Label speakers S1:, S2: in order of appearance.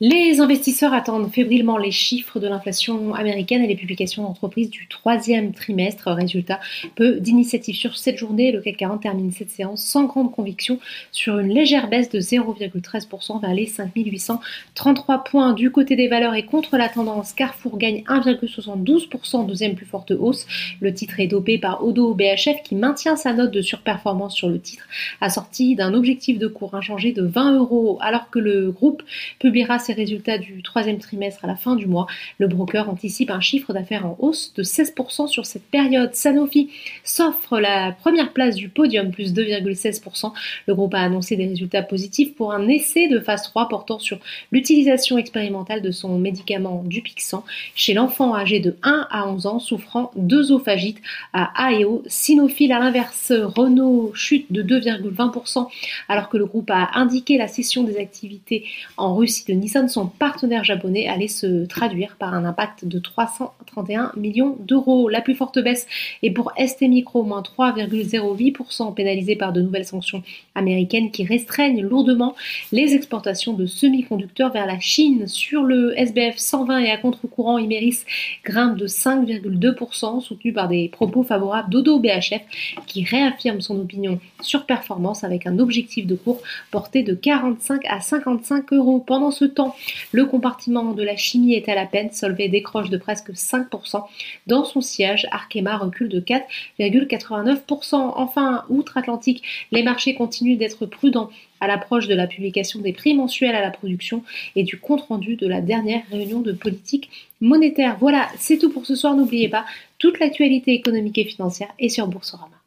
S1: Les investisseurs attendent fébrilement les chiffres de l'inflation américaine et les publications d'entreprises du troisième trimestre. Résultat, peu d'initiatives sur cette journée. Le CAC 40 termine cette séance sans grande conviction sur une légère baisse de 0,13% vers les 5833 points. Du côté des valeurs et contre la tendance, Carrefour gagne 1,72%, deuxième plus forte hausse. Le titre est dopé par Odo BHF qui maintient sa note de surperformance sur le titre, assorti d'un objectif de cours inchangé de 20 euros, alors que le groupe publiera résultats du troisième trimestre à la fin du mois, le broker anticipe un chiffre d'affaires en hausse de 16% sur cette période. Sanofi s'offre la première place du podium, plus 2,16%. Le groupe a annoncé des résultats positifs pour un essai de phase 3 portant sur l'utilisation expérimentale de son médicament Dupixent chez l'enfant âgé de 1 à 11 ans souffrant d'œsophagite à AEO. Sinophyl à l'inverse, Renault chute de 2,20% alors que le groupe a indiqué la cession des activités en Russie de Nissan son partenaire japonais allait se traduire par un impact de 331 millions d'euros. La plus forte baisse est pour ST Micro, moins 3,08%, pénalisé par de nouvelles sanctions américaines qui restreignent lourdement les exportations de semi-conducteurs vers la Chine. Sur le SBF 120 et à contre-courant, Imeris grimpe de 5,2%, soutenu par des propos favorables d'Odo BHF qui réaffirme son opinion sur performance avec un objectif de cours porté de 45 à 55 euros. Pendant ce le compartiment de la chimie est à la peine. Solvay décroche de presque 5%. Dans son siège, Arkema recule de 4,89%. Enfin, outre-Atlantique, les marchés continuent d'être prudents à l'approche de la publication des prix mensuels à la production et du compte-rendu de la dernière réunion de politique monétaire. Voilà, c'est tout pour ce soir. N'oubliez pas, toute l'actualité économique et financière est sur Boursorama.